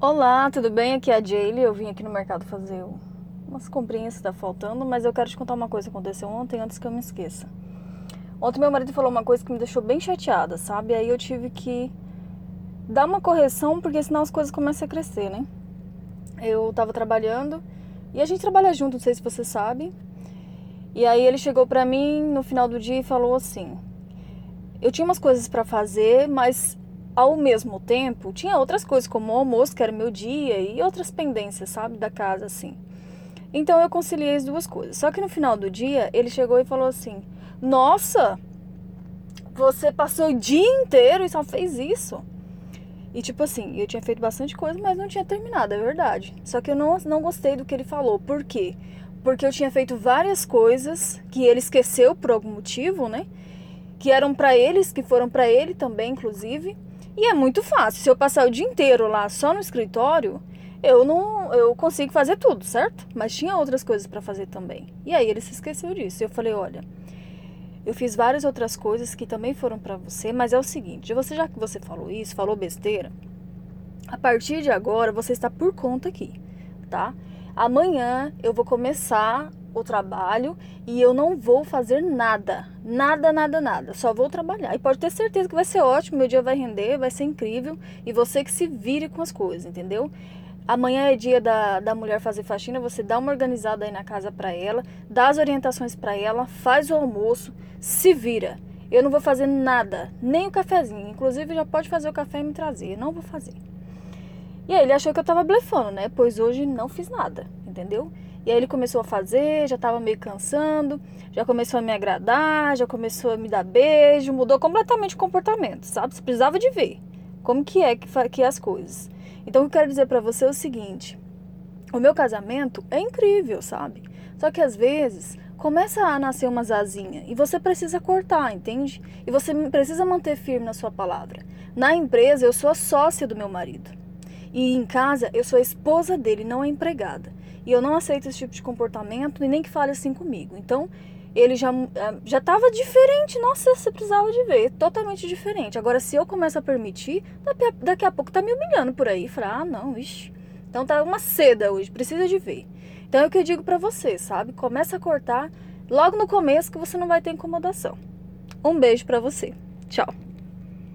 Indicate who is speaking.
Speaker 1: Olá, tudo bem? Aqui é a Jaylee. Eu vim aqui no mercado fazer umas comprinhas que tá faltando, mas eu quero te contar uma coisa que aconteceu ontem antes que eu me esqueça. Ontem meu marido falou uma coisa que me deixou bem chateada, sabe? Aí eu tive que dar uma correção, porque senão as coisas começam a crescer, né? Eu tava trabalhando e a gente trabalha junto, não sei se você sabe. E aí ele chegou pra mim no final do dia e falou assim: Eu tinha umas coisas para fazer, mas ao mesmo tempo, tinha outras coisas, como o almoço, que era meu dia, e outras pendências, sabe, da casa, assim. Então eu conciliei as duas coisas. Só que no final do dia, ele chegou e falou assim: Nossa, você passou o dia inteiro e só fez isso. E tipo assim, eu tinha feito bastante coisa, mas não tinha terminado, é verdade. Só que eu não, não gostei do que ele falou. Por quê? Porque eu tinha feito várias coisas que ele esqueceu por algum motivo, né? Que eram para eles, que foram para ele também, inclusive. E é muito fácil. Se eu passar o dia inteiro lá só no escritório, eu não, eu consigo fazer tudo, certo? Mas tinha outras coisas para fazer também. E aí ele se esqueceu disso. Eu falei, olha, eu fiz várias outras coisas que também foram para você, mas é o seguinte, você já que você falou isso, falou besteira, a partir de agora você está por conta aqui, tá? Amanhã eu vou começar o trabalho e eu não vou fazer nada. Nada, nada, nada. Só vou trabalhar. E pode ter certeza que vai ser ótimo, meu dia vai render, vai ser incrível. E você que se vire com as coisas, entendeu? Amanhã é dia da, da mulher fazer faxina, você dá uma organizada aí na casa para ela, dá as orientações para ela, faz o almoço, se vira. Eu não vou fazer nada, nem o cafezinho. Inclusive, já pode fazer o café e me trazer. Não vou fazer. E aí ele achou que eu tava blefando, né? Pois hoje não fiz nada, entendeu? E aí ele começou a fazer, já estava meio cansando, já começou a me agradar, já começou a me dar beijo, mudou completamente o comportamento, sabe? Você precisava de ver como que é que, que é as coisas. Então eu quero dizer para você é o seguinte: o meu casamento é incrível, sabe? Só que às vezes começa a nascer uma zazinha e você precisa cortar, entende? E você precisa manter firme na sua palavra. Na empresa eu sou a sócia do meu marido. E em casa eu sou a esposa dele, não a empregada. E eu não aceito esse tipo de comportamento e nem que fale assim comigo. Então, ele já eh, já estava diferente. Nossa, você precisava de ver, totalmente diferente. Agora, se eu começo a permitir, daqui a pouco tá me humilhando por aí. Falar, ah, não, ixi. Então tá uma seda hoje, precisa de ver. Então é o que eu digo para você, sabe? Começa a cortar logo no começo que você não vai ter incomodação. Um beijo para você. Tchau.